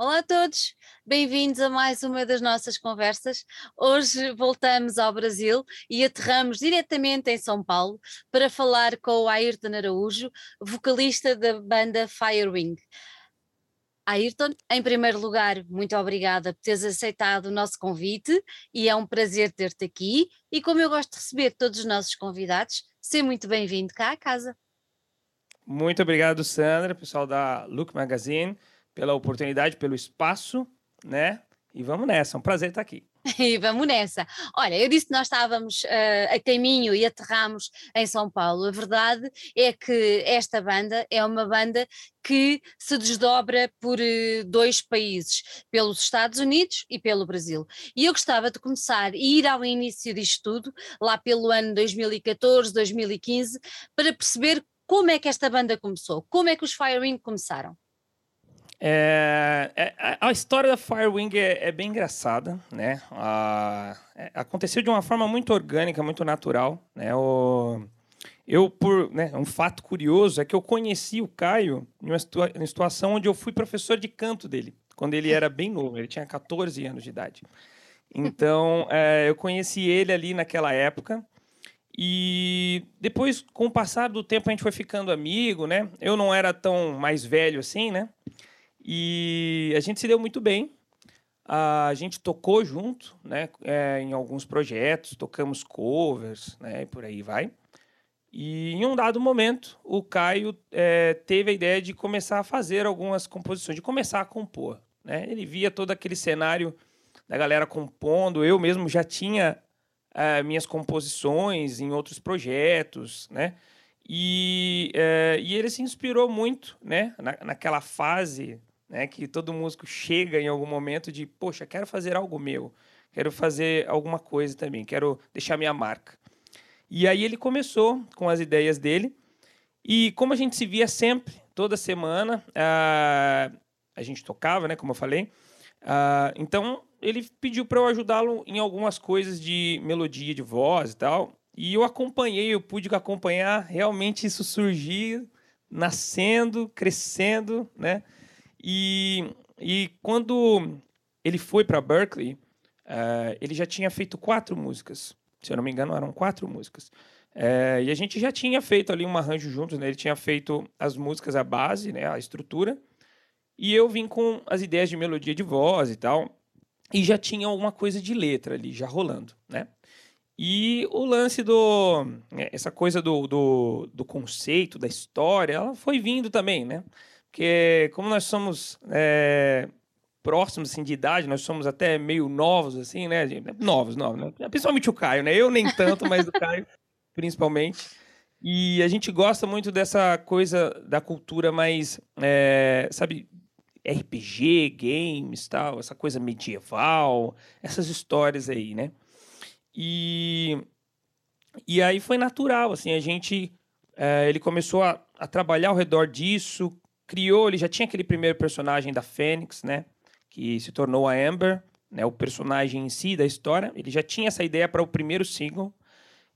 Olá a todos, bem-vindos a mais uma das nossas conversas. Hoje voltamos ao Brasil e aterramos diretamente em São Paulo para falar com o Ayrton Araújo, vocalista da banda Firewing. Ayrton, em primeiro lugar, muito obrigada por teres aceitado o nosso convite e é um prazer ter-te aqui. E como eu gosto de receber todos os nossos convidados, seja muito bem-vindo cá à casa. Muito obrigado, Sandra, pessoal da Look Magazine pela oportunidade, pelo espaço, né? E vamos nessa, é um prazer estar aqui. E vamos nessa. Olha, eu disse que nós estávamos uh, a caminho e aterramos em São Paulo. A verdade é que esta banda é uma banda que se desdobra por uh, dois países, pelos Estados Unidos e pelo Brasil. E eu gostava de começar e ir ao início disto tudo, lá pelo ano 2014, 2015, para perceber como é que esta banda começou, como é que os Firing começaram. É, é, a história da Firewing é, é bem engraçada, né? é, aconteceu de uma forma muito orgânica, muito natural, né? O, eu por, né, um fato curioso é que eu conheci o Caio em uma, situa em uma situação onde eu fui professor de canto dele, quando ele era bem novo, ele tinha 14 anos de idade. Então, é, eu conheci ele ali naquela época. E depois, com o passar do tempo, a gente foi ficando amigo, né? Eu não era tão mais velho assim, né? E a gente se deu muito bem. A gente tocou junto, né, é, em alguns projetos, tocamos covers, né, e por aí vai. E em um dado momento, o Caio é, teve a ideia de começar a fazer algumas composições, de começar a compor. Né? Ele via todo aquele cenário da galera compondo. Eu mesmo já tinha é, minhas composições em outros projetos, né? E, é, e ele se inspirou muito, né? Na, naquela fase né? Que todo músico chega em algum momento de, poxa, quero fazer algo meu, quero fazer alguma coisa também, quero deixar minha marca. E aí ele começou com as ideias dele. E como a gente se via sempre, toda semana, a, a gente tocava, né? Como eu falei. então ele pediu para eu ajudá-lo em algumas coisas de melodia de voz e tal. E eu acompanhei, eu pude acompanhar realmente isso surgir, nascendo, crescendo, né? E, e quando ele foi para Berkeley, uh, ele já tinha feito quatro músicas. Se eu não me engano, eram quatro músicas. Uh, e a gente já tinha feito ali um arranjo juntos, né? Ele tinha feito as músicas, a base, né? a estrutura. E eu vim com as ideias de melodia de voz e tal. E já tinha alguma coisa de letra ali, já rolando, né? E o lance do... Né, essa coisa do, do, do conceito, da história, ela foi vindo também, né? Porque como nós somos é, próximos assim, de idade, nós somos até meio novos, assim, né? Novos, novos, né? Principalmente o Caio, né? Eu nem tanto, mas o Caio, principalmente. E a gente gosta muito dessa coisa da cultura mais, é, sabe, RPG, games, tal, essa coisa medieval, essas histórias aí, né? E, e aí foi natural, assim, a gente, é, ele começou a, a trabalhar ao redor disso, criou, ele já tinha aquele primeiro personagem da Fênix, né? Que se tornou a Amber, né? O personagem em si da história. Ele já tinha essa ideia para o primeiro single.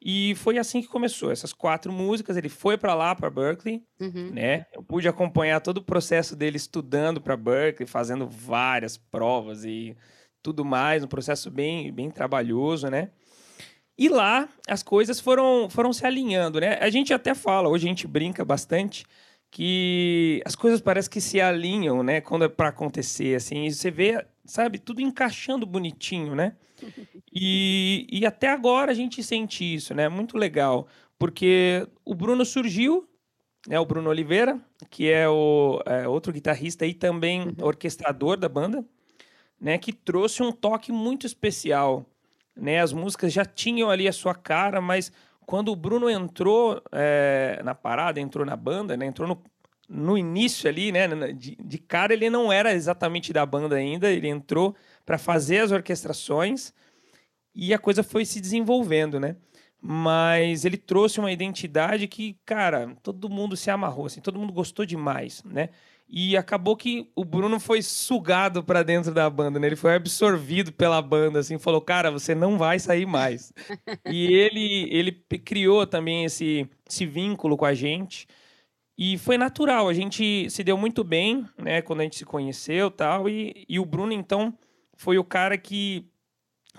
E foi assim que começou. Essas quatro músicas, ele foi para lá, para Berkeley, uhum. né? Eu pude acompanhar todo o processo dele estudando para Berkeley, fazendo várias provas e tudo mais, um processo bem, bem trabalhoso, né? E lá as coisas foram, foram se alinhando, né? A gente até fala, hoje a gente brinca bastante, que as coisas parecem que se alinham, né, quando é para acontecer, assim, você vê, sabe, tudo encaixando bonitinho, né? E, e até agora a gente sente isso, né? Muito legal, porque o Bruno surgiu, né, o Bruno Oliveira, que é o é, outro guitarrista e também uhum. orquestrador da banda, né, que trouxe um toque muito especial, né? As músicas já tinham ali a sua cara, mas quando o Bruno entrou é, na parada, entrou na banda, né? Entrou no, no início ali, né? De, de, cara ele não era exatamente da banda ainda, ele entrou para fazer as orquestrações e a coisa foi se desenvolvendo, né? Mas ele trouxe uma identidade que, cara, todo mundo se amarrou, assim, todo mundo gostou demais, né? E acabou que o Bruno foi sugado para dentro da banda, né? Ele foi absorvido pela banda, assim, falou: "Cara, você não vai sair mais". e ele ele criou também esse esse vínculo com a gente. E foi natural, a gente se deu muito bem, né, quando a gente se conheceu tal, e, e o Bruno, então, foi o cara que,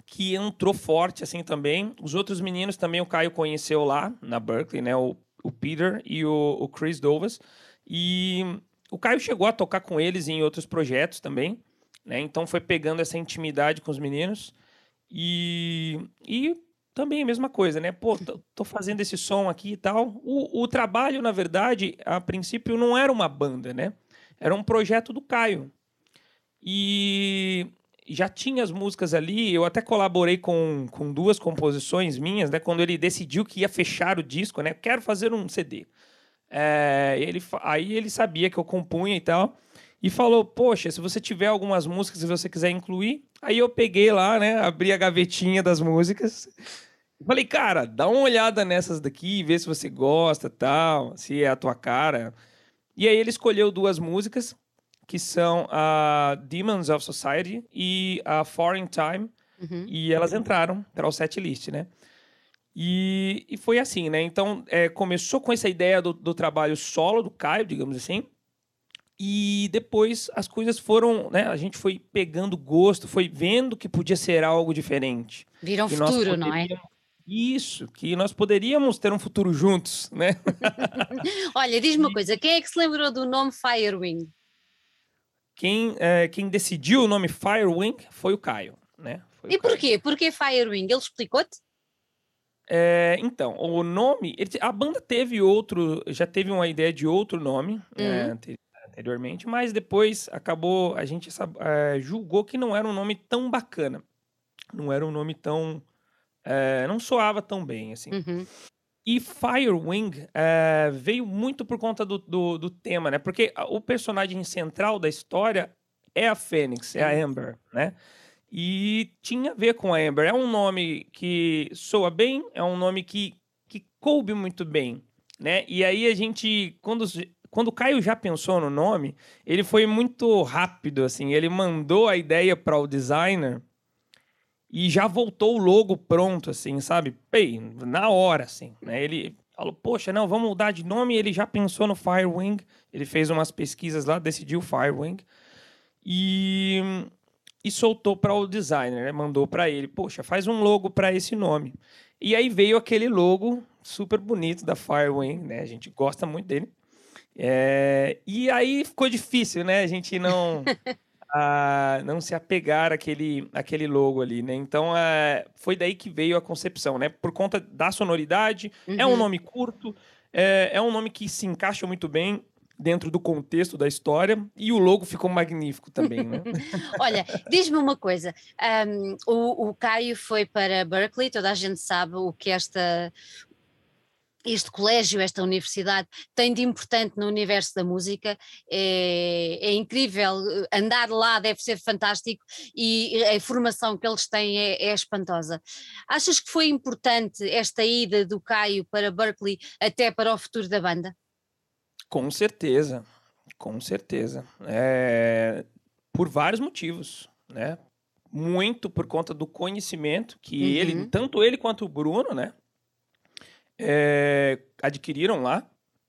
que entrou forte, assim, também. Os outros meninos também o Caio conheceu lá, na Berkeley, né, o, o Peter e o, o Chris Dovas. E o Caio chegou a tocar com eles em outros projetos também, né, então foi pegando essa intimidade com os meninos. E, e também a mesma coisa, né? Pô, tô, fazendo esse som aqui e tal. O, o trabalho, na verdade, a princípio não era uma banda, né? Era um projeto do Caio. E já tinha as músicas ali, eu até colaborei com, com duas composições minhas, né? Quando ele decidiu que ia fechar o disco, né? Quero fazer um CD. É, ele, aí ele sabia que eu compunha e tal. E falou, poxa, se você tiver algumas músicas e você quiser incluir, Aí eu peguei lá, né? Abri a gavetinha das músicas. Falei, cara, dá uma olhada nessas daqui, vê se você gosta, tal, se é a tua cara. E aí ele escolheu duas músicas, que são a Demons of Society e a Foreign Time. Uhum. E elas entraram para o set list, né? E, e foi assim, né? Então, é, começou com essa ideia do, do trabalho solo do Caio, digamos assim. E depois as coisas foram, né? A gente foi pegando gosto, foi vendo que podia ser algo diferente. Viram um futuro, não é? Isso, que nós poderíamos ter um futuro juntos, né? Olha, diz-me uma coisa, quem é que se lembrou do nome Firewing? Quem, é, quem decidiu o nome Firewing foi o Caio, né? Foi e porquê? Porquê Firewing? Ele explicou-te? É, então, o nome, ele, a banda teve outro, já teve uma ideia de outro nome uhum. é, anteriormente, mas depois acabou, a gente é, julgou que não era um nome tão bacana, não era um nome tão é, não soava tão bem, assim. Uhum. E Firewing é, veio muito por conta do, do, do, tema, né? Porque o personagem central da história é a Fênix, é a Amber, né? E tinha a ver com a Amber. É um nome que soa bem, é um nome que, que coube muito bem, né? E aí a gente, quando, quando o Caio já pensou no nome, ele foi muito rápido, assim. Ele mandou a ideia para o designer e já voltou o logo pronto, assim, sabe? Ei, na hora, assim, né? Ele falou, poxa, não, vamos mudar de nome. Ele já pensou no Firewing, ele fez umas pesquisas lá, decidiu Firewing e, e soltou para o designer, né? mandou para ele, poxa, faz um logo para esse nome. E aí veio aquele logo super bonito da Firewing, né? A gente gosta muito dele. É, e aí ficou difícil, né? A gente não a não se apegar àquele, àquele logo ali, né? Então, é, foi daí que veio a concepção, né? Por conta da sonoridade, uhum. é um uhum. nome curto, é, é um nome que se encaixa muito bem dentro do contexto da história e o logo ficou magnífico também, né? Olha, diz-me uma coisa, um, o, o Caio foi para Berkeley, toda a gente sabe o que esta este colégio, esta universidade tem de importante no universo da música, é, é, incrível, andar lá deve ser fantástico e a formação que eles têm é, é, espantosa. Achas que foi importante esta ida do Caio para Berkeley até para o futuro da banda? Com certeza, com certeza. É, por vários motivos, né? Muito por conta do conhecimento que uhum. ele, tanto ele quanto o Bruno, né? é, adquiriram lá.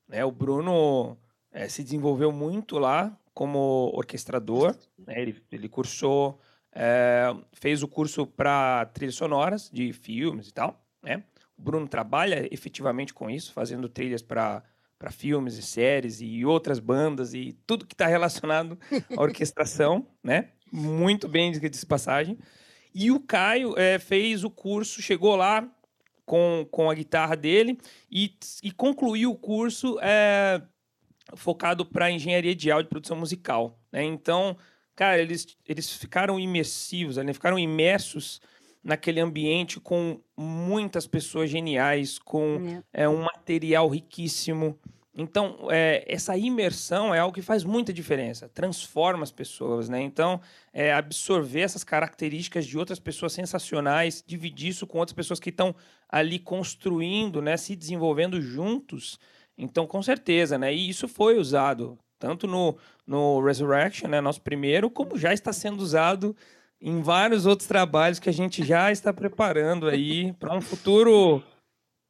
Né? O Bruno é, se desenvolveu muito lá como orquestrador. Né? Ele, ele cursou, é, fez o curso para trilhas sonoras de filmes e tal. Né? O Bruno trabalha efetivamente com isso, fazendo trilhas para para filmes e séries e outras bandas e tudo que está relacionado à orquestração, né? Muito bem de passagem. E o Caio é, fez o curso, chegou lá, com, com a guitarra dele e, e concluiu o curso é, focado para engenharia de áudio e produção musical. Né? Então, cara, eles, eles ficaram imersivos, né? ficaram imersos naquele ambiente com muitas pessoas geniais, com é. é um material riquíssimo. Então, é, essa imersão é algo que faz muita diferença, transforma as pessoas, né? Então, é, absorver essas características de outras pessoas sensacionais, dividir isso com outras pessoas que estão ali construindo, né? Se desenvolvendo juntos. Então, com certeza, né? E isso foi usado tanto no, no Resurrection, né? Nosso primeiro, como já está sendo usado em vários outros trabalhos que a gente já está preparando aí para um futuro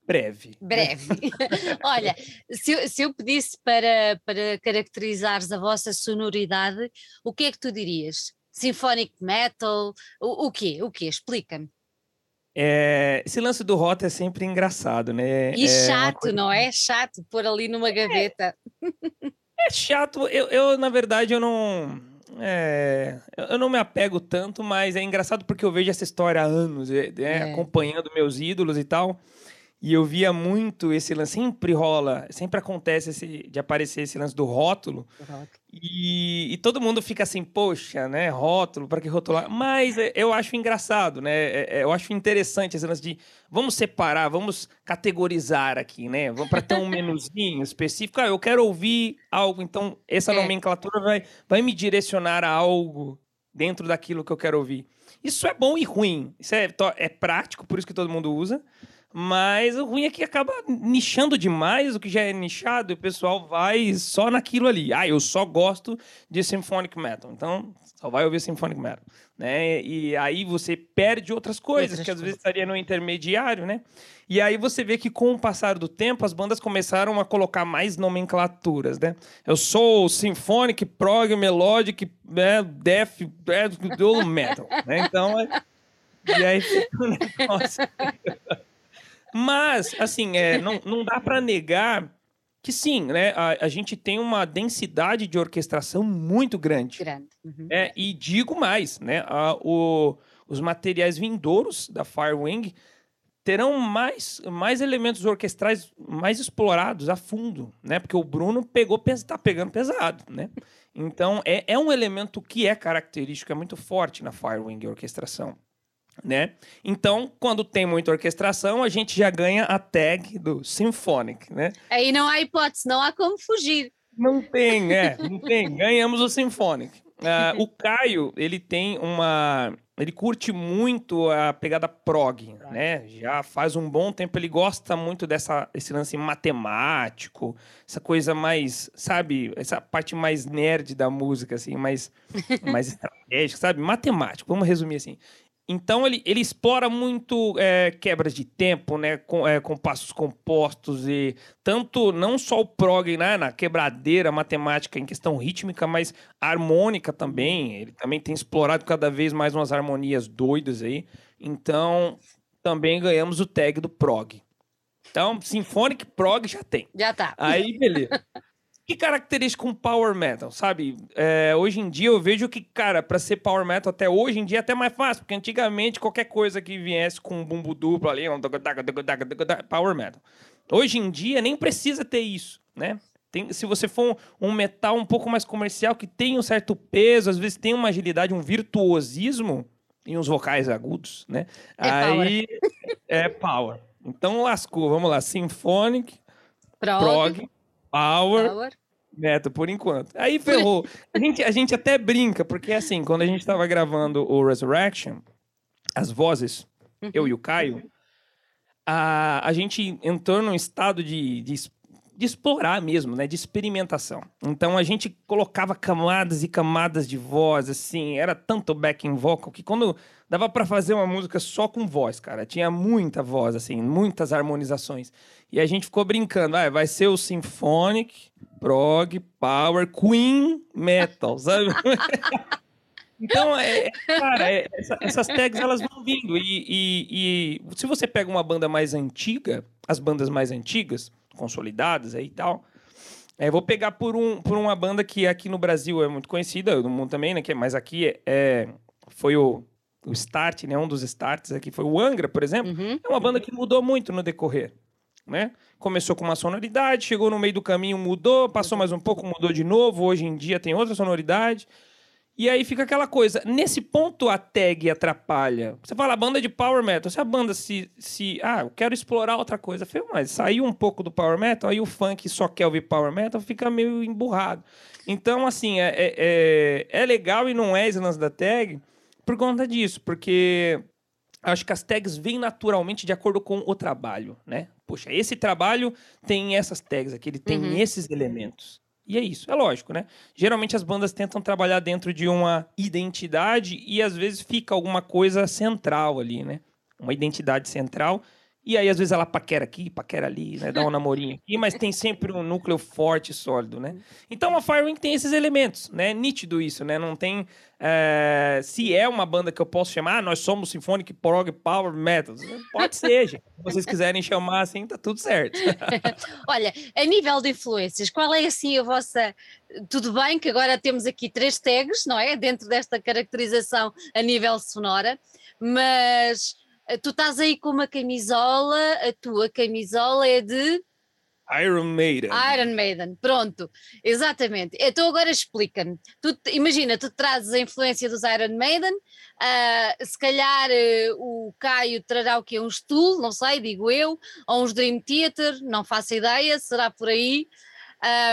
breve. Breve. Olha, se, eu, se eu pedisse para, para caracterizares a vossa sonoridade, o que é que tu dirias? Symphonic metal? O, o quê? O quê? Explica-me. É, esse lance do rota é sempre engraçado, né? E é chato, coisa... não é? Chato pôr ali numa gaveta. É, é chato. Eu, eu, na verdade, eu não. É, eu não me apego tanto, mas é engraçado porque eu vejo essa história há anos, é, é. acompanhando meus ídolos e tal. E eu via muito esse lance, sempre rola, sempre acontece esse, de aparecer esse lance do rótulo. E, e, todo mundo fica assim, poxa, né, rótulo, para que rotular? Mas é, eu acho engraçado, né? É, é, eu acho interessante esse lance de vamos separar, vamos categorizar aqui, né? Vamos para ter um menuzinho específico. Ah, eu quero ouvir algo, então essa é. nomenclatura vai, vai me direcionar a algo dentro daquilo que eu quero ouvir. Isso é bom e ruim. Isso é, é prático, por isso que todo mundo usa. Mas o ruim é que acaba nichando demais o que já é nichado e o pessoal vai só naquilo ali. Ah, eu só gosto de symphonic metal. Então, só vai ouvir symphonic metal, né? E aí você perde outras coisas que às vezes estaria no intermediário, né? E aí você vê que com o passar do tempo as bandas começaram a colocar mais nomenclaturas, né? Eu sou symphonic, prog, melodic, né, death, death metal, né? Então, é... e aí fica um negócio mas, assim, é, não, não dá para negar que sim, né? A, a, gente tem uma densidade de orquestração muito grande. Grande. Uhum. É, e digo mais, né? A, o, os materiais vindouros da Firewing terão mais, mais elementos orquestrais mais explorados a fundo, né? Porque o Bruno pegou, está pegando pesado, né? Então é, é um elemento que é característico, é muito forte na Firewing orquestração né? Então, quando tem muita orquestração, a gente já ganha a tag do symphonic, né? Aí não há hipótese, não há como fugir. Não tem, é, não tem. Ganhamos o symphonic. Uh, o Caio, ele tem uma... Ele curte muito a pegada prog, né? Já faz um bom tempo, ele gosta muito dessa esse lance matemático, essa coisa mais, sabe, essa parte mais nerd da música, assim, mais, mais estratégica, sabe? Matemático, vamos resumir assim. Então ele, ele explora muito é, quebras de tempo, né, com, é, com passos compostos e tanto não só o prog, né, na quebradeira matemática em questão rítmica, mas harmônica também. Ele também tem explorado cada vez mais umas harmonias doidas aí. Então também ganhamos o tag do prog. Então, Symphonic Prog já tem. Já tá. Aí, beleza. que característica um power metal, sabe? É, hoje em dia eu vejo que, cara, para ser power metal até hoje em dia é até mais fácil, porque antigamente qualquer coisa que viesse com um bumbo duplo ali, um power metal. Hoje em dia nem precisa ter isso, né? Tem, se você for um, um, metal um pouco mais comercial, que tem um certo peso, às vezes tem uma agilidade, um virtuosismo e uns vocais agudos, né? É Aí power. é power. Então lascou, vamos lá, Symphonic, prog, prog Power, Power. Neto, por enquanto. Aí ferrou. A gente, a gente até brinca, porque assim, quando a gente tava gravando o Resurrection, as vozes, uhum. eu e o Caio, a, a gente entrou num estado de, de de explorar mesmo, né? De experimentação. Então a gente colocava camadas e camadas de voz, assim, era tanto backing vocal que quando dava para fazer uma música só com voz, cara, tinha muita voz, assim, muitas harmonizações. E a gente ficou brincando, ah, vai ser o symphonic, prog, power, queen, metal, sabe? Então, é, cara, é, essa, essas tags elas vão vindo. E, e, e se você pega uma banda mais antiga, as bandas mais antigas, consolidadas aí e tal. É, vou pegar por, um, por uma banda que aqui no Brasil é muito conhecida, no mundo também, né? Que, é, mas aqui é, é, foi o, o start, né? Um dos starts aqui foi o Angra, por exemplo. Uhum. É uma banda que mudou muito no decorrer. Né? Começou com uma sonoridade, chegou no meio do caminho, mudou, passou mais um pouco, mudou de novo. Hoje em dia tem outra sonoridade. E aí fica aquela coisa. Nesse ponto a tag atrapalha. Você fala banda de power metal. Se a banda se. se ah, eu quero explorar outra coisa. Falei, mas saiu um pouco do power metal, aí o funk só quer ouvir power metal, fica meio emburrado. Então, assim, é, é, é, é legal e não é esse lance da tag por conta disso, porque acho que as tags vêm naturalmente de acordo com o trabalho, né? Poxa, esse trabalho tem essas tags aqui, ele tem uhum. esses elementos. E é isso, é lógico, né? Geralmente as bandas tentam trabalhar dentro de uma identidade e às vezes fica alguma coisa central ali, né? Uma identidade central E aí, às vezes, ela paquera aqui, paquera ali, né? Dá um namorinho aqui, mas tem sempre um núcleo forte e sólido, né? Então a Firewing tem esses elementos, né? Nítido isso, né? Não tem. É... Se é uma banda que eu posso chamar, ah, nós somos Symphonic Prog Power Metal. Pode ser, Se vocês quiserem chamar assim, tá tudo certo. Olha, a nível de influências, qual é assim a vossa. Tudo bem que agora temos aqui três tags, não é? Dentro desta caracterização a nível sonora, mas tu estás aí com uma camisola, a tua camisola é de Iron Maiden. Iron Maiden, pronto, exatamente. Então agora explica-me. Imagina, tu trazes a influência dos Iron Maiden, uh, se calhar uh, o Caio trará o quê? Um stool, não sei, digo eu, ou uns Dream Theater, não faço ideia, será por aí.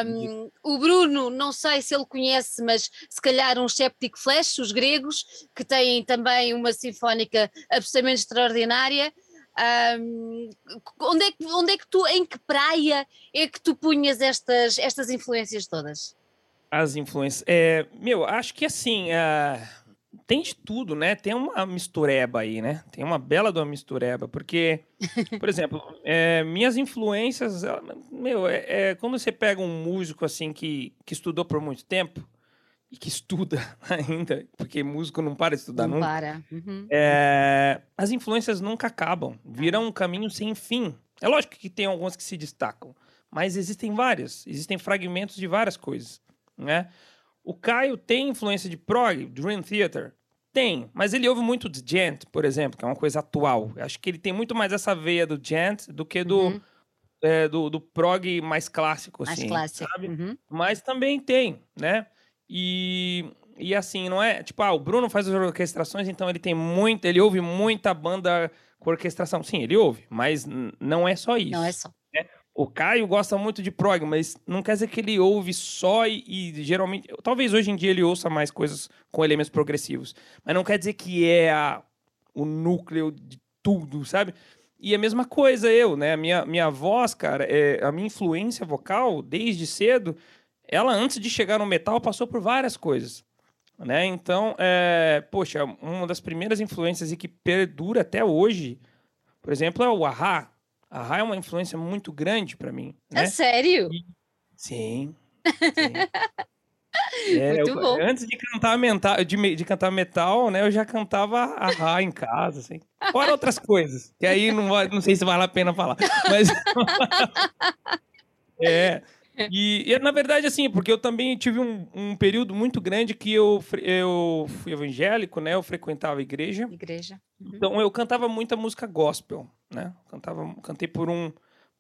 Um, o Bruno, não sei se ele conhece, mas se calhar um Septic Flash, os gregos, que têm também uma sinfónica absolutamente extraordinária. Um, onde, é que, onde é que tu, em que praia é que tu punhas estas, estas influências todas? As influências. É, meu, acho que assim. Uh tem de tudo, né? Tem uma mistureba aí, né? Tem uma bela de uma mistureba, porque, por exemplo, é, minhas influências, meu, é, é, quando você pega um músico assim que, que estudou por muito tempo e que estuda ainda, porque músico não para de estudar não nunca. para. Uhum. É, as influências nunca acabam, viram um caminho sem fim. É lógico que tem algumas que se destacam, mas existem várias, existem fragmentos de várias coisas, né? O Caio tem influência de prog, Dream Theater, tem, mas ele ouve muito de Gent, por exemplo, que é uma coisa atual. Acho que ele tem muito mais essa veia do Gent do que do, uhum. é, do, do, prog mais clássico, mais assim, clássico. sabe? Uhum. Mas também tem, né? E, e assim, não é... Tipo, ah, o Bruno faz as orquestrações, então ele tem muito... Ele ouve muita banda com orquestração. Sim, ele ouve, mas não é só isso. Não é só. O Caio gosta muito de prog, mas não quer dizer que ele ouve só e, e, geralmente. Talvez hoje em dia ele ouça mais coisas com elementos progressivos. Mas não quer dizer que é a, o núcleo de tudo, sabe? E a mesma coisa eu, né? A minha, minha voz, cara, é, a minha influência vocal, desde cedo, ela antes de chegar no metal passou por várias coisas. Né? Então, é, poxa, uma das primeiras influências e que perdura até hoje, por exemplo, é o Ahá, a Rai é uma influência muito grande para mim. Né? É sério? Sim. sim. É, muito eu, bom. Antes de cantar, metal, de, de, cantar metal, né, eu já cantava a Rai em casa, assim. Fora outras coisas, que aí não, não sei se vale a pena falar. Mas. é. E, e, na verdade, assim, porque eu também tive um, um, período muito grande que eu, eu fui evangélico, né? Eu frequentava a igreja. Igreja. Uhum. Então eu cantava muita música gospel, né? Cantava, cantei por um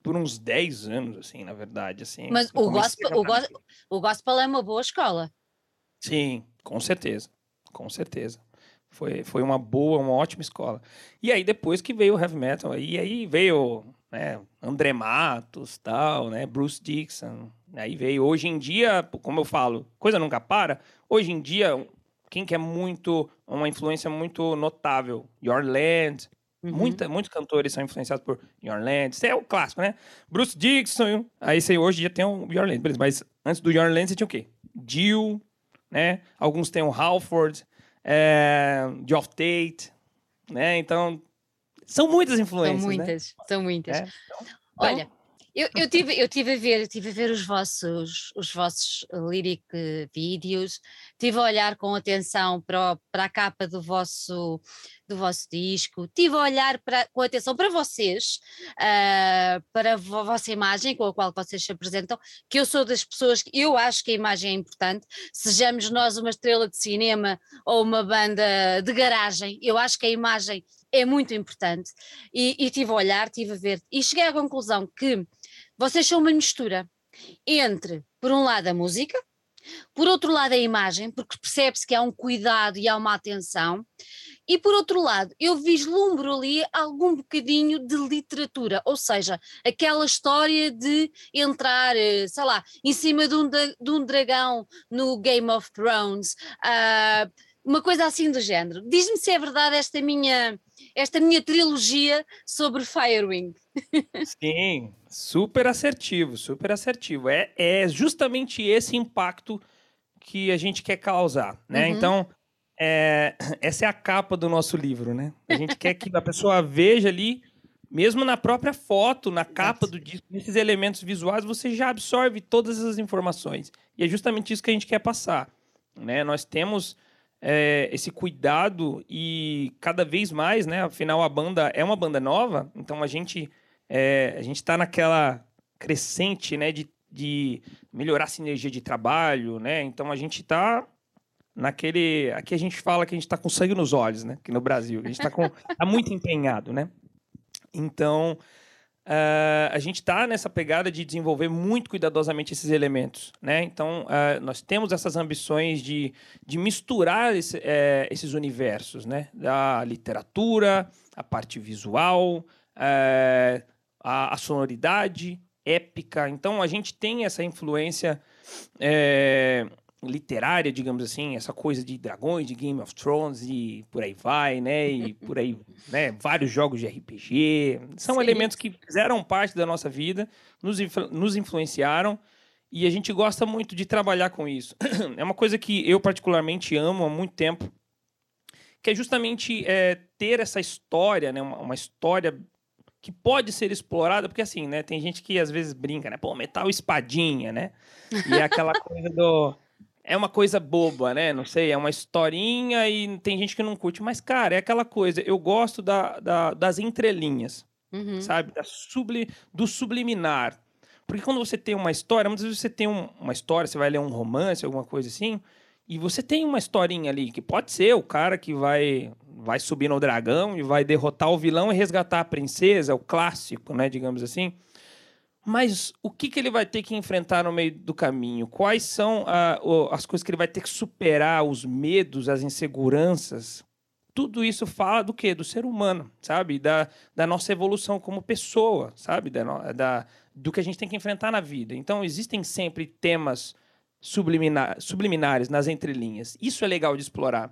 por uns 10 anos, assim, na verdade, assim. Mas o gospel, o, gospel, o gospel é uma boa escola. Sim, com certeza. Com certeza. Foi, foi uma boa, uma ótima escola. E aí, depois que veio o heavy metal, e aí veio né, André Matos, tal, né, Bruce Dixon. Aí veio hoje em dia, como eu falo, coisa nunca para. Hoje em dia, quem quer muito uma influência muito notável, Your Land. Uhum. Muita, muitos cantores são influenciados por Your Land. Isso é o clássico, né? Bruce Dixon. Aí você hoje já tem o Your Land, beleza. Mas antes do Your Land você tinha o quê? Jill, né? Alguns têm o Halford, é, Geoff Tate, né? Então são muitas influências. São né? muitas, né? são muitas. É, então, Olha, eu, eu, tive, eu tive a ver, tive a ver os vossos, os vossos lyric vídeos, tive a olhar com atenção para, para a capa do vosso, do vosso disco, tive a olhar para, com atenção para vocês, uh, para a vossa imagem com a qual vocês se apresentam, que eu sou das pessoas que eu acho que a imagem é importante, sejamos nós uma estrela de cinema ou uma banda de garagem, eu acho que a imagem é muito importante. E, e tive a olhar, tive a ver, e cheguei à conclusão que vocês são uma mistura entre, por um lado, a música, por outro lado, a imagem, porque percebe-se que há um cuidado e há uma atenção, e por outro lado, eu vislumbro ali algum bocadinho de literatura, ou seja, aquela história de entrar, eh, sei lá, em cima de um, de um dragão no Game of Thrones, uh, uma coisa assim do género. Diz-me se é verdade esta minha, esta minha trilogia sobre Firewing. Sim, super assertivo, super assertivo. É, é justamente esse impacto que a gente quer causar, né? Uhum. Então, é, essa é a capa do nosso livro, né? A gente quer que a pessoa veja ali mesmo na própria foto, na capa do disco, nesses elementos visuais, você já absorve todas essas informações. E é justamente isso que a gente quer passar. Né? Nós temos é, esse cuidado e cada vez mais, né? Afinal, a banda é uma banda nova, então a gente é, a gente está naquela crescente, né? De, de melhorar a sinergia de trabalho, né? Então a gente está naquele. Aqui a gente fala que a gente está com sangue nos olhos, né? Aqui no Brasil. A gente está tá muito empenhado, né? Então, uh, a gente está nessa pegada de desenvolver muito cuidadosamente esses elementos. Né? Então, uh, nós temos essas ambições de, de misturar esse, uh, esses universos, né? da literatura, a parte visual, a, a, sonoridade épica. Então, a gente tem essa influência literária, digamos assim, essa coisa de dragões, de Game of Thrones e por aí vai, né? E por aí, né? Vários jogos de RPG. São Sim. elementos que fizeram parte da nossa vida, nos, influ nos influenciaram e a gente gosta muito de trabalhar com isso. É uma coisa que eu particularmente amo há muito tempo, que é justamente é, ter essa história, né? Uma, uma história que pode ser explorada, porque assim, né? Tem gente que às vezes brinca, né? Pô, metal espadinha, né? E é aquela coisa do é uma coisa boba, né? Não sei, é uma historinha e tem gente que não curte. Mas, cara, é aquela coisa. Eu gosto da, da das entrelinhas, uhum. sabe? Da subli, do subliminar. Porque quando você tem uma história, muitas vezes você tem um, uma história, você vai ler um romance, alguma coisa assim, e você tem uma historinha ali, que pode ser o cara que vai, vai subir no dragão e vai derrotar o vilão e resgatar a princesa, o clássico, né? Digamos assim. Mas o que, que ele vai ter que enfrentar no meio do caminho? Quais são a, as coisas que ele vai ter que superar, os medos, as inseguranças? Tudo isso fala do quê? Do ser humano, sabe? Da, da nossa evolução como pessoa, sabe? Da, da, do que a gente tem que enfrentar na vida. Então, existem sempre temas subliminar, subliminares nas entrelinhas. Isso é legal de explorar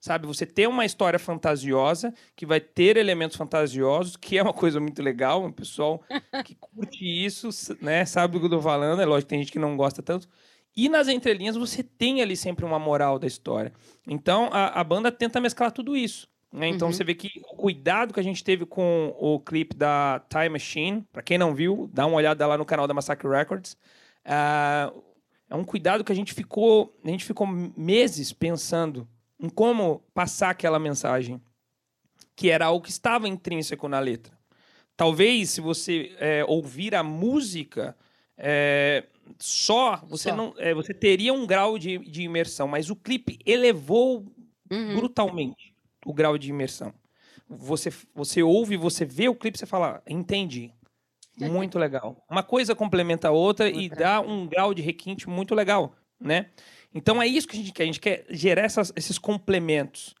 sabe? Você ter uma história fantasiosa que vai ter elementos fantasiosos, que é uma coisa muito legal, o pessoal que curte isso, né, sabe do que eu tô falando, é lógico que tem gente que não gosta tanto. E nas entrelinhas você tem ali sempre uma moral da história. Então a, a banda tenta mesclar tudo isso. Né? Então uhum. você vê que o cuidado que a gente teve com o clipe da Time Machine, para quem não viu, dá uma olhada lá no canal da Massacre Records. Uh, é um cuidado que a gente ficou, a gente ficou meses pensando em como passar aquela mensagem, que era algo que estava intrínseco na letra. Talvez, se você é, ouvir a música é, só, você, só. Não, é, você teria um grau de, de imersão, mas o clipe elevou uhum. brutalmente o grau de imersão. Você, você ouve, você vê o clipe, você fala, entendi. Muito legal. Uma coisa complementa a outra, outra. e dá um grau de requinte muito legal, né? Então é isso que a gente quer, a gente quer gerar essas, esses complementos.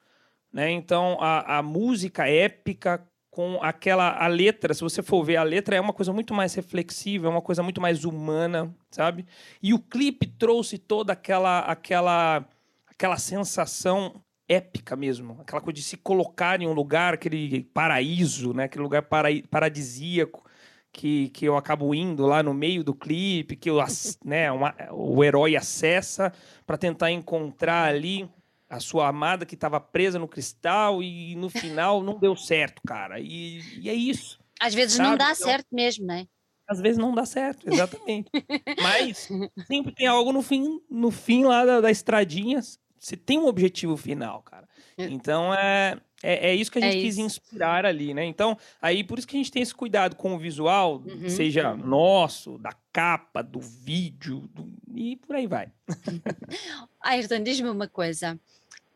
Né? Então a, a música épica com aquela a letra, se você for ver a letra é uma coisa muito mais reflexiva, é uma coisa muito mais humana, sabe? E o clipe trouxe toda aquela aquela aquela sensação épica mesmo, aquela coisa de se colocar em um lugar, aquele paraíso, né? Aquele lugar paradisíaco que, que eu acabo indo lá no meio do clipe, que eu, né, uma, o herói acessa para tentar encontrar ali a sua amada que estava presa no cristal e no final não deu certo, cara. E, e é isso. Às vezes sabe? não dá então, certo mesmo, né? Às vezes não dá certo, exatamente. Mas sempre tem algo no fim, no fim lá da, da estradinha. Você tem um objetivo final, cara. É. Então é, é, é isso que a é gente é quis inspirar ali, né? Então, aí por isso que a gente tem esse cuidado com o visual, uhum. seja nosso, da capa, do vídeo, do... e por aí vai. Ayrton, diz-me uma coisa.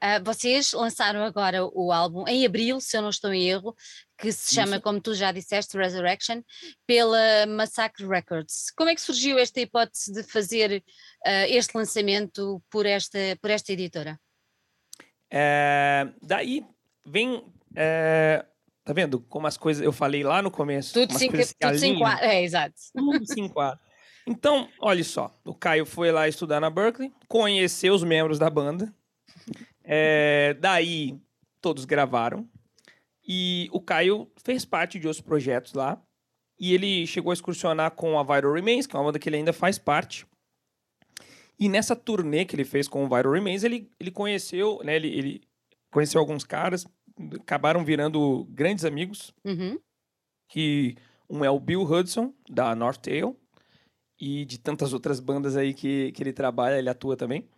Uh, vocês lançaram agora o álbum em abril, se eu não estou em erro, que se chama, Isso. como tu já disseste, Resurrection, pela Massacre Records. Como é que surgiu esta hipótese de fazer uh, este lançamento por esta, por esta editora? É, daí vem. É, tá vendo como as coisas eu falei lá no começo? Tudo, se, tudo se enquadra. É, exato. Tudo se enquadra. Então, olha só, o Caio foi lá estudar na Berkeley, conheceu os membros da banda, é, daí todos gravaram, e o Caio fez parte de outros projetos lá, e ele chegou a excursionar com a Vital Remains, que é uma banda que ele ainda faz parte. E nessa turnê que ele fez com o Vital Remains, ele, ele conheceu, né, ele, ele conheceu alguns caras, acabaram virando grandes amigos. Uhum. que um é o Bill Hudson, da North Tail, e de tantas outras bandas aí que, que ele trabalha, ele atua também.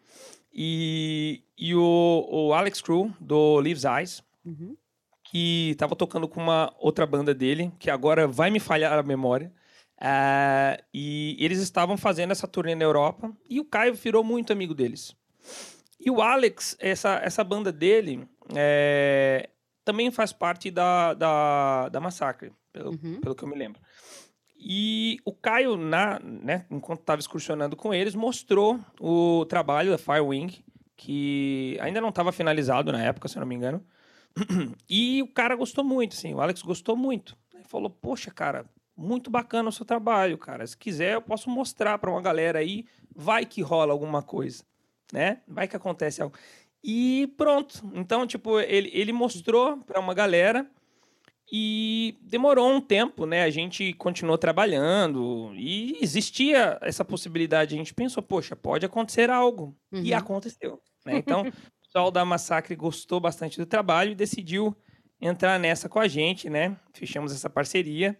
E, e o, o Alex Crew, do Leaves Eyes, uhum. que estava tocando com uma outra banda dele, que agora vai me falhar a memória. Uh, e eles estavam fazendo essa turnê na Europa e o Caio virou muito amigo deles. E o Alex, essa, essa banda dele, é, também faz parte da, da, da Massacre, pelo, uhum. pelo que eu me lembro. E o Caio, na, né, enquanto estava excursionando com eles, mostrou o trabalho da Firewing, que ainda não estava finalizado na época, se eu não me engano. E o cara gostou muito, assim, o Alex gostou muito. Ele falou: Poxa, cara, muito bacana o seu trabalho, cara. Se quiser, eu posso mostrar para uma galera aí, vai que rola alguma coisa, né? Vai que acontece algo. E pronto. Então, tipo, ele, ele mostrou para uma galera e demorou um tempo, né? A gente continuou trabalhando e existia essa possibilidade. A gente pensou, poxa, pode acontecer algo. Uhum. E aconteceu. Né? Então, o pessoal da Massacre gostou bastante do trabalho e decidiu entrar nessa com a gente, né? Fechamos essa parceria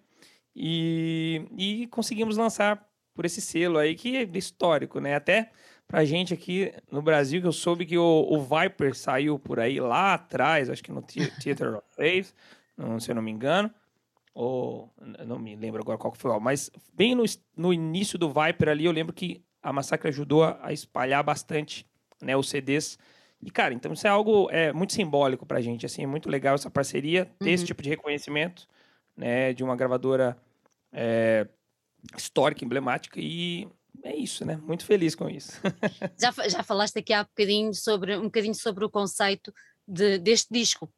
e, e conseguimos lançar por esse selo aí que é histórico, né? Até pra gente aqui no Brasil, que eu soube que o, o Viper saiu por aí lá atrás, acho que no Theater of Faith não, se eu não me engano. Ou não me lembro agora qual foi, mas bem no, no início do Viper ali, eu lembro que a Massacre ajudou a espalhar bastante né, os CDs. E, cara, então isso é algo é, muito simbólico pra gente, assim, é muito legal essa parceria, ter uhum. esse tipo de reconhecimento, né, de uma gravadora é, histórica, emblemática, e é isso, né, muito feliz com isso. já, já falaste aqui há bocadinho sobre, um bocadinho sobre o conceito de, deste disco,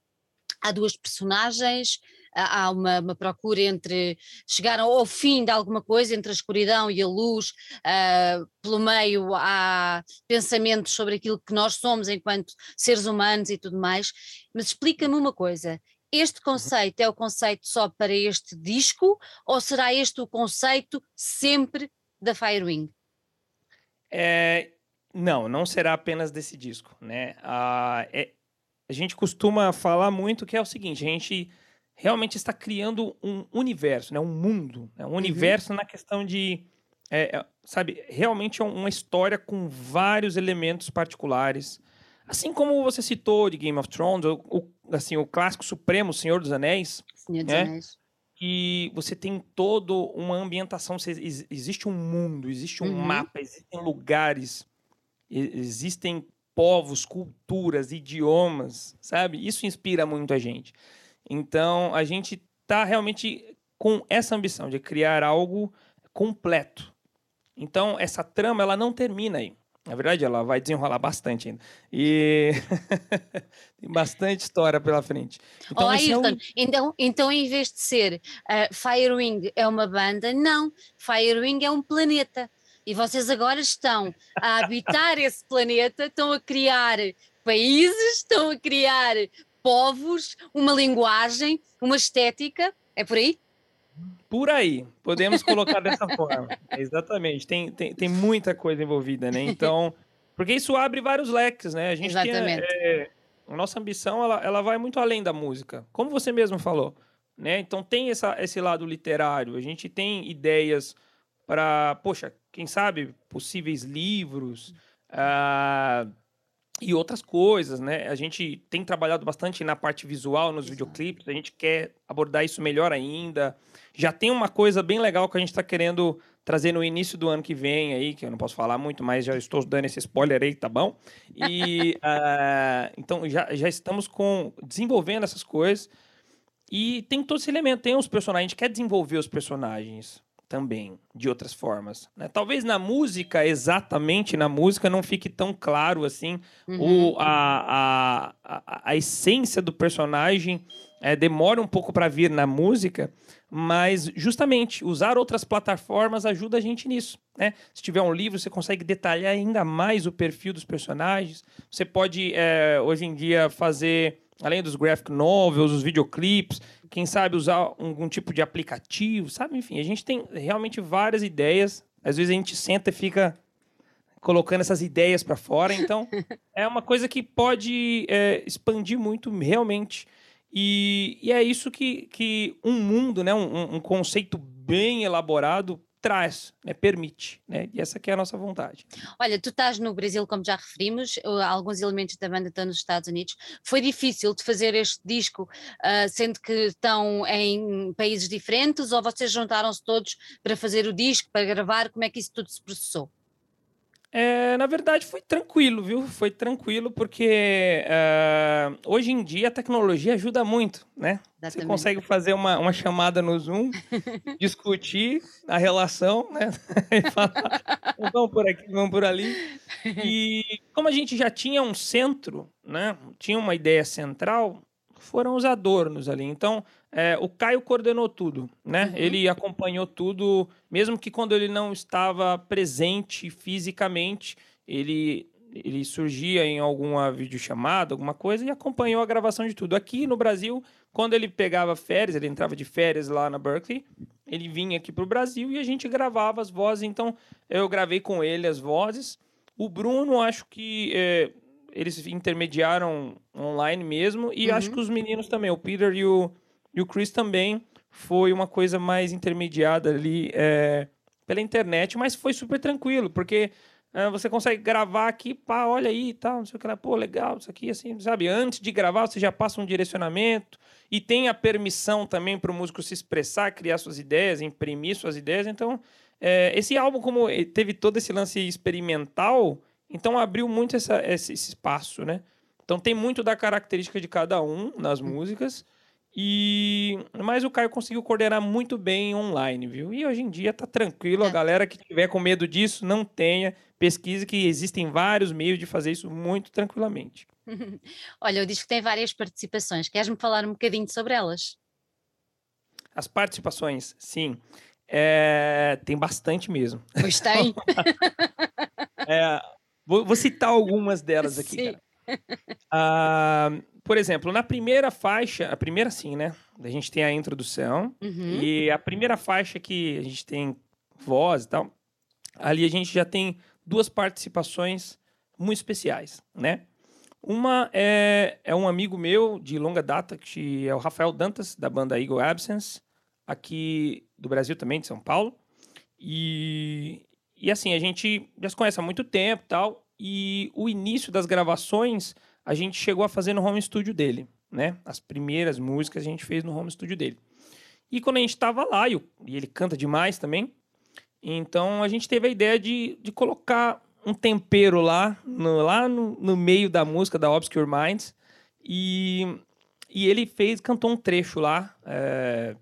há duas personagens, há uma, uma, procura entre chegar ao fim de alguma coisa, entre a escuridão e a luz, uh, pelo meio há pensamentos sobre aquilo que nós somos enquanto seres humanos e tudo mais. Mas explica-me uma coisa: este conceito é o conceito só para este disco ou será este o conceito sempre da Firewing? É, não, não será apenas desse disco, né? Ah, é, a gente costuma falar muito que é o seguinte: a gente realmente está criando um universo, né? um mundo, né? um uhum. universo na questão de. É, é sabe, realmente é uma história com vários elementos particulares. Assim como você citou de Game of Thrones, o, o assim, o clássico supremo, Senhor dos Anéis. Senhor dos né? Anéis. Que você tem toda uma ambientação, existe um mundo, existe um uhum. mapa, existem lugares, existem povos, culturas, idiomas, sabe? Isso inspira muito a gente. Então, a gente está realmente com essa ambição de criar algo completo. Então, essa trama ela não termina aí. Na verdade, ela vai desenrolar bastante ainda. E tem bastante história pela frente. Então, oh, Ayrton, é um... então, então, em vez de ser uh, Firewing é uma banda, não. Firewing é um planeta e vocês agora estão a habitar esse planeta, estão a criar países, estão a criar povos, uma linguagem, uma estética. É por aí? Por aí, podemos colocar dessa forma. Exatamente, tem, tem, tem muita coisa envolvida, né? Então, porque isso abre vários leques, né? A gente Exatamente. Tem, é, a nossa ambição, ela, ela vai muito além da música, como você mesmo falou, né? Então tem essa, esse lado literário, a gente tem ideias para, poxa, quem sabe, possíveis livros uh, e outras coisas, né? A gente tem trabalhado bastante na parte visual, nos Exato. videoclipes, a gente quer abordar isso melhor ainda. Já tem uma coisa bem legal que a gente está querendo trazer no início do ano que vem aí, que eu não posso falar muito, mas já estou dando esse spoiler aí, tá bom? E uh, então já, já estamos com desenvolvendo essas coisas. E tem todo esse elemento, tem os personagens, a gente quer desenvolver os personagens também, de outras formas. Né? Talvez na música, exatamente na música, não fique tão claro assim uhum. o, a, a, a, a, essência do personagem é, demora um pouco para vir na música, mas justamente usar outras plataformas ajuda a gente nisso. Né? Se tiver um livro, você consegue detalhar ainda mais o perfil dos personagens. Você pode, é, hoje em dia, fazer além dos graphic novels, os videoclips, quem sabe usar algum tipo de aplicativo, sabe? Enfim, a gente tem realmente várias ideias. Às vezes a gente senta e fica colocando essas ideias para fora. Então, é uma coisa que pode é, expandir muito realmente. E, e é isso que, que um mundo, né, um, um conceito bem elaborado traz, né, permite, né, e essa que é a nossa vontade. Olha, tu estás no Brasil, como já referimos, alguns elementos da banda estão nos Estados Unidos. Foi difícil de fazer este disco, uh, sendo que estão em países diferentes, ou vocês juntaram-se todos para fazer o disco, para gravar? Como é que isso tudo se processou? É, na verdade, foi tranquilo, viu? Foi tranquilo, porque uh, hoje em dia a tecnologia ajuda muito, né? Você consegue fazer uma, uma chamada no Zoom, discutir a relação, né? e falar, vamos por aqui, vamos por ali. E como a gente já tinha um centro, né? Tinha uma ideia central, foram os adornos ali. Então, é, o Caio coordenou tudo, né? Uhum. Ele acompanhou tudo, mesmo que quando ele não estava presente fisicamente, ele ele surgia em alguma videochamada, alguma coisa, e acompanhou a gravação de tudo. Aqui no Brasil, quando ele pegava férias, ele entrava de férias lá na Berkeley, ele vinha aqui para o Brasil e a gente gravava as vozes. Então, eu gravei com ele as vozes. O Bruno, acho que é, eles intermediaram online mesmo, e uhum. acho que os meninos também, o Peter e o e o Chris também foi uma coisa mais intermediada ali é, pela internet, mas foi super tranquilo, porque é, você consegue gravar aqui, pá, olha aí e tal, não sei o que lá, pô, legal, isso aqui, assim, sabe? Antes de gravar, você já passa um direcionamento e tem a permissão também para o músico se expressar, criar suas ideias, imprimir suas ideias. Então, é, esse álbum, como teve todo esse lance experimental, então abriu muito essa, esse, esse espaço, né? Então tem muito da característica de cada um nas músicas. E mas o Caio conseguiu coordenar muito bem online, viu? E hoje em dia tá tranquilo, é. a galera que tiver com medo disso, não tenha, pesquise que existem vários meios de fazer isso muito tranquilamente. Olha, eu disse que tem várias participações. Queres-me falar um bocadinho sobre elas? As participações, sim. É, tem bastante mesmo. Pois tem. é, vou, vou, citar algumas delas aqui. Sim. Ah, por exemplo, na primeira faixa, a primeira sim, né? A gente tem a introdução uhum. e a primeira faixa que a gente tem voz e tal, ali a gente já tem duas participações muito especiais, né? Uma é, é um amigo meu de longa data, que é o Rafael Dantas, da banda Eagle Absence, aqui do Brasil também, de São Paulo. E, e assim, a gente já se conhece há muito tempo tal, e o início das gravações a gente chegou a fazer no home studio dele, né? As primeiras músicas a gente fez no home studio dele. E quando a gente estava lá, e, e ele canta demais também, então a gente teve a ideia de, de colocar um tempero lá, no, lá no, no meio da música da Obscure Minds. E, e ele fez, cantou um trecho lá, é,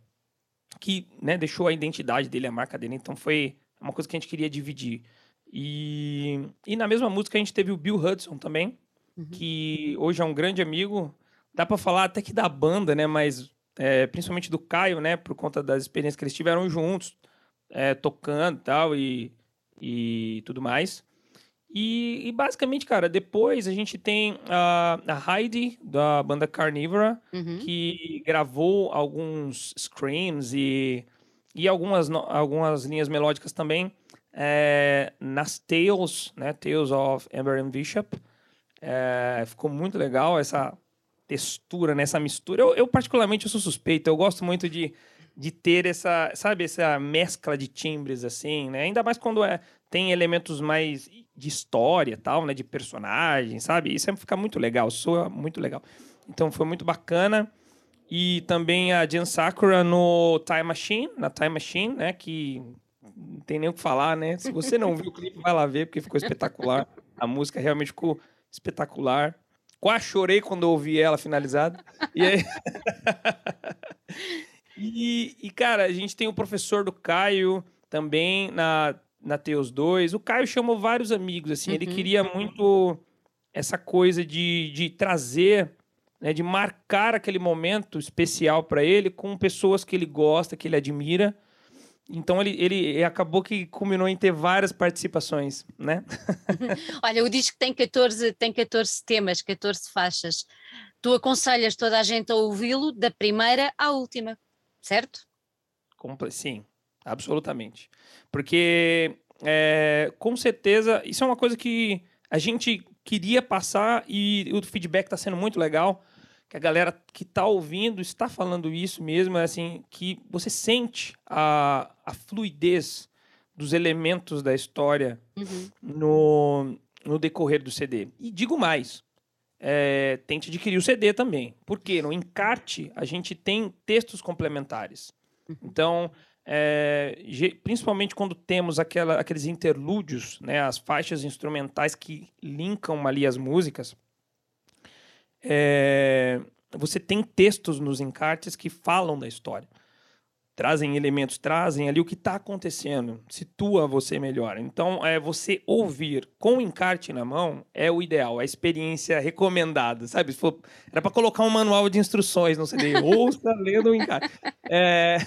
que né, deixou a identidade dele, a marca dele. Então foi uma coisa que a gente queria dividir. E, e na mesma música a gente teve o Bill Hudson também, uhum. que hoje é um grande amigo. Dá para falar até que da banda, né? Mas é, principalmente do Caio, né? Por conta das experiências que eles tiveram juntos, é, tocando tal, e e tudo mais. E, e, basicamente, cara, depois a gente tem a, a Heidi, da banda Carnivora, uhum. que gravou alguns screams e, e algumas, algumas linhas melódicas também é, nas Tales, né? Tales of Amber and Bishop. É, ficou muito legal essa textura, né, essa mistura. Eu, eu, particularmente, eu sou suspeito. Eu gosto muito de, de ter essa, sabe, essa mescla de timbres, assim, né? Ainda mais quando é, tem elementos mais de história tal, né? De personagem, sabe? Isso fica muito legal, soa muito legal. Então, foi muito bacana. E também a Jen Sakura no Time Machine, na Time Machine, né? Que não tem nem o que falar, né? Se você não viu o clipe, vai lá ver, porque ficou espetacular. A música realmente ficou espetacular. Quase chorei quando ouvi ela finalizada. E aí. e, e, cara, a gente tem o professor do Caio também na, na Teus 2. O Caio chamou vários amigos, assim. Uhum. Ele queria muito essa coisa de, de trazer, né, de marcar aquele momento especial para ele com pessoas que ele gosta, que ele admira. Então ele, ele acabou que culminou em ter várias participações, né? Olha, o disco tem 14, tem 14 temas, 14 faixas. Tu aconselhas toda a gente a ouvi-lo da primeira à última, certo? Sim, absolutamente. Porque é, com certeza isso é uma coisa que a gente queria passar e o feedback está sendo muito legal que a galera que está ouvindo está falando isso mesmo, é assim, que você sente a, a fluidez dos elementos da história uhum. no, no decorrer do CD. E digo mais, é, tente adquirir o CD também. Porque no encarte a gente tem textos complementares. Uhum. Então, é, principalmente quando temos aquela, aqueles interlúdios, né, as faixas instrumentais que linkam ali as músicas, é, você tem textos nos encartes que falam da história trazem elementos, trazem ali o que está acontecendo, situa você melhor. Então, é você ouvir com o encarte na mão é o ideal, a experiência recomendada, sabe? Se for, era para colocar um manual de instruções no CD, ouça lendo o encarte. É...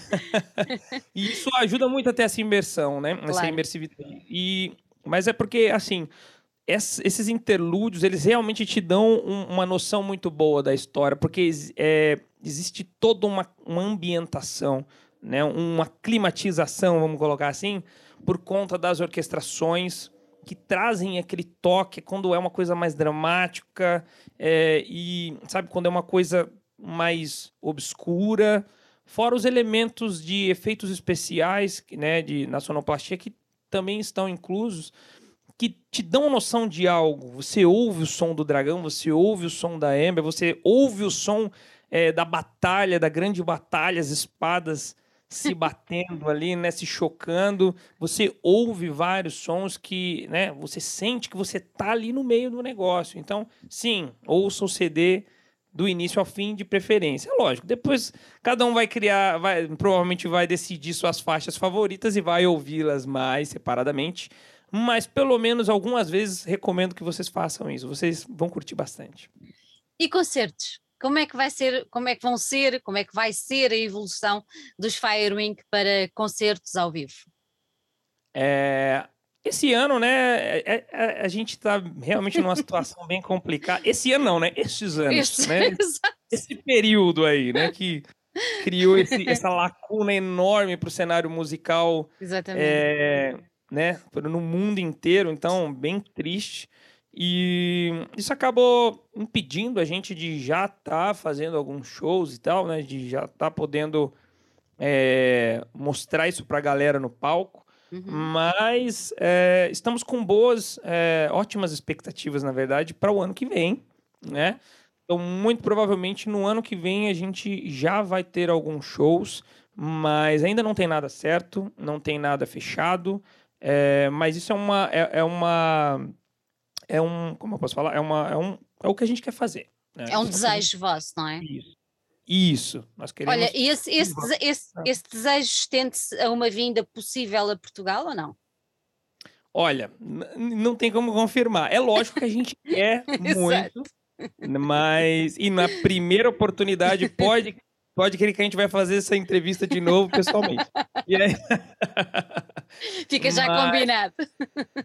e isso ajuda muito até essa imersão, né? Essa imersividade. E... Mas é porque, assim, esses interlúdios, eles realmente te dão uma noção muito boa da história, porque é, existe toda uma, uma ambientação, né, uma climatização, vamos colocar assim, por conta das orquestrações que trazem aquele toque quando é uma coisa mais dramática é, e sabe quando é uma coisa mais obscura, fora os elementos de efeitos especiais, né, de na sonoplastia que também estão inclusos, que te dão noção de algo. Você ouve o som do dragão, você ouve o som da Ember, você ouve o som é, da batalha, da grande batalha, as espadas se batendo ali, né, se chocando. Você ouve vários sons que, né, você sente que você tá ali no meio do negócio. Então, sim, ouça o CD do início ao fim de preferência. Lógico, depois cada um vai criar, vai, provavelmente vai decidir suas faixas favoritas e vai ouvi-las mais separadamente. Mas pelo menos algumas vezes recomendo que vocês façam isso. Vocês vão curtir bastante. E concertos? Como é que vai ser, como é que vão ser, como é que vai ser a evolução dos Firewing para concertos ao vivo? É, esse ano, né, é, é, é a gente está realmente numa situação bem complicada. Esse ano não, né? Esses anos, né? Esse período aí, né, que criou esse, essa lacuna enorme para o cenário musical, Exatamente. É, né, no mundo inteiro. Então, bem triste. E isso acabou impedindo a gente de já estar tá fazendo alguns shows e tal, né? De já estar tá podendo é, mostrar isso para a galera no palco. Uhum. Mas é, estamos com boas, é, ótimas expectativas, na verdade, para o ano que vem, né? Então, muito provavelmente no ano que vem a gente já vai ter alguns shows, mas ainda não tem nada certo, não tem nada fechado. É, mas isso é uma, é, é uma é um, como eu posso falar, é, uma, é, um, é o que a gente quer fazer. Né? É um desejo vosso, não é? Isso. Isso, nós queremos. Olha, e esse, esse, esse, esse desejo estende-se a uma vinda possível a Portugal ou não? Olha, não tem como confirmar. É lógico que a gente quer muito, mas e na primeira oportunidade pode pode querer que a gente vai fazer essa entrevista de novo pessoalmente. Aí... Fica já Mas... combinado.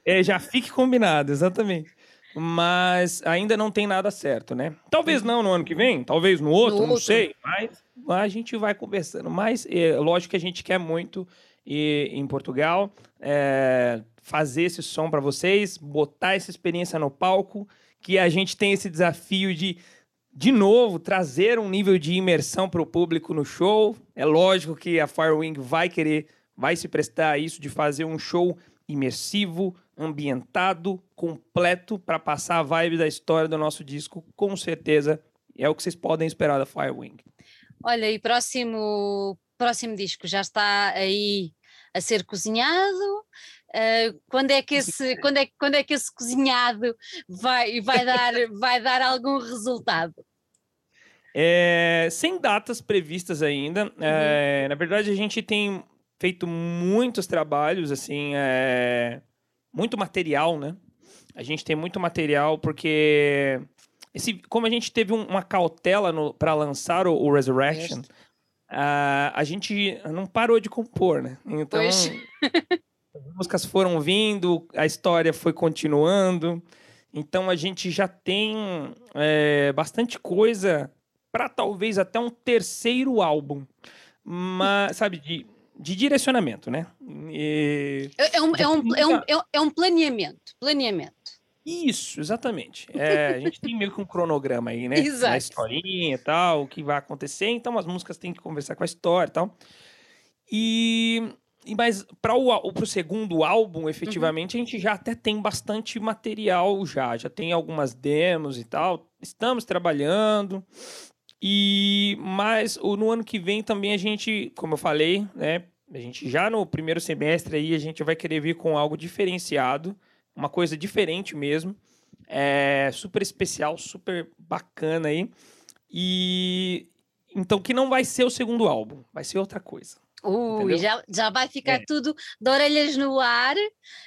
É, já fique combinado, exatamente. Mas ainda não tem nada certo, né? Talvez não no ano que vem, talvez no outro, no não outro. sei. Mas a gente vai conversando. Mas é, lógico que a gente quer muito ir em Portugal, é, fazer esse som para vocês, botar essa experiência no palco, que a gente tem esse desafio de de novo, trazer um nível de imersão para o público no show. É lógico que a Firewing vai querer, vai se prestar a isso de fazer um show imersivo, ambientado, completo para passar a vibe da história do nosso disco. Com certeza é o que vocês podem esperar da Firewing. Olha, e próximo próximo disco já está aí a ser cozinhado. Uh, quando é que esse quando é, quando é que esse cozinhado vai vai dar vai dar algum resultado? É, sem datas previstas ainda uhum. é, na verdade a gente tem feito muitos trabalhos assim é, muito material né? A gente tem muito material porque esse, como a gente teve um, uma cautela para lançar o, o Resurrection uh, a gente não parou de compor né? Então músicas foram vindo, a história foi continuando. Então a gente já tem é, bastante coisa para talvez até um terceiro álbum. Mas, sabe, de, de direcionamento, né? E... É, é, um, é, um, é, um, é um planeamento. Planeamento. Isso, exatamente. É, a gente tem meio que um cronograma aí, né? Exato. Na historinha e tal, o que vai acontecer. Então as músicas têm que conversar com a história e tal. E mas para o, o segundo álbum, Uhum. efetivamente, a gente já até tem bastante material já. Já tem algumas demos e tal. Estamos trabalhando. E mas no ano que vem também a gente, como eu falei, né? A gente já no primeiro semestre aí a gente vai querer vir com algo diferenciado, uma coisa diferente mesmo, é super especial, super bacana aí. E então que não vai ser o segundo álbum, vai ser outra coisa. Ui, já, já vai ficar É. tudo de orelhas no ar.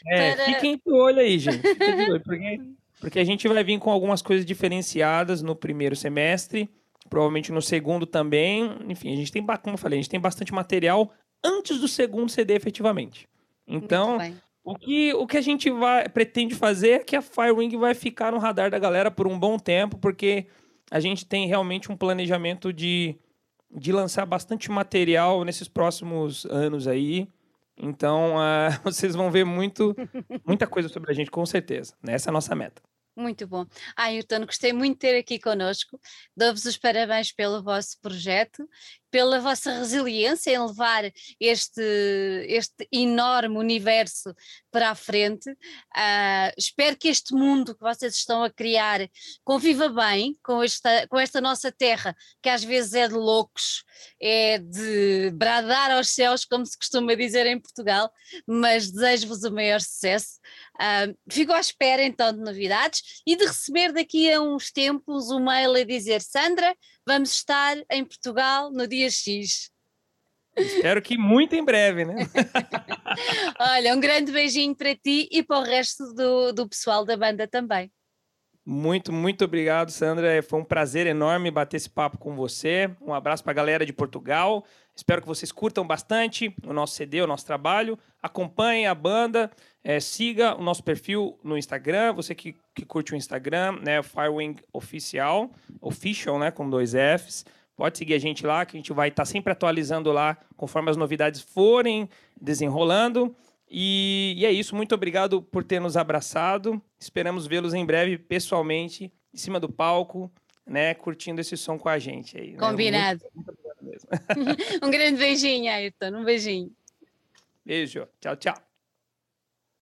É, Para- fiquem de olho aí, gente. Olho, porque, porque a gente vai vir com algumas coisas diferenciadas no primeiro semestre, provavelmente no segundo também. Enfim, a gente tem, como eu falei, a gente tem bastante material antes do segundo CD efetivamente. Então, o que, o que a gente vai, pretende fazer é que a Firewing vai ficar no radar da galera por um bom tempo, porque a gente tem realmente um planejamento de, de lançar bastante material nesses próximos anos aí. Então, ah, vocês vão ver muito, muita coisa sobre a gente, com certeza. né? Essa é a nossa meta. Muito bom. Ayrton, gostei muito de ter aqui connosco. Dou-vos os parabéns pelo vosso projeto, pela vossa resiliência em levar este, este enorme universo para a frente. Ah, espero que este mundo que vocês estão a criar conviva bem com esta, com esta nossa terra, que às vezes é de loucos, é de bradar aos céus, como se costuma dizer em Portugal, mas desejo-vos o maior sucesso. Ah, fico à espera então de novidades e de receber daqui a uns tempos um mail a dizer Sandra, vamos estar em Portugal no dia X. Espero que muito em breve, né? Olha, um grande beijinho para ti e para o resto do, do pessoal da banda também. Muito, muito obrigado, Sandra. Foi um prazer enorme bater esse papo com você. Um abraço para a galera de Portugal. Espero que vocês curtam bastante o nosso CD, o nosso trabalho. Acompanhe a banda, eh, siga o nosso perfil no Instagram. Você que, que curte o Instagram, né? Firewing Oficial, Official, né? Com dois Fs. Pode seguir a gente lá, que a gente vai estar sempre atualizando lá conforme as novidades forem desenrolando. E, e é isso. Muito obrigado por ter nos abraçado. Esperamos vê-los em breve pessoalmente, em cima do palco, né? Curtindo esse som com a gente aí. né? Combinado. Muito, muito mesmo. Um grande beijinho, Ayrton. Um beijinho. Beijo. Tchau, tchau.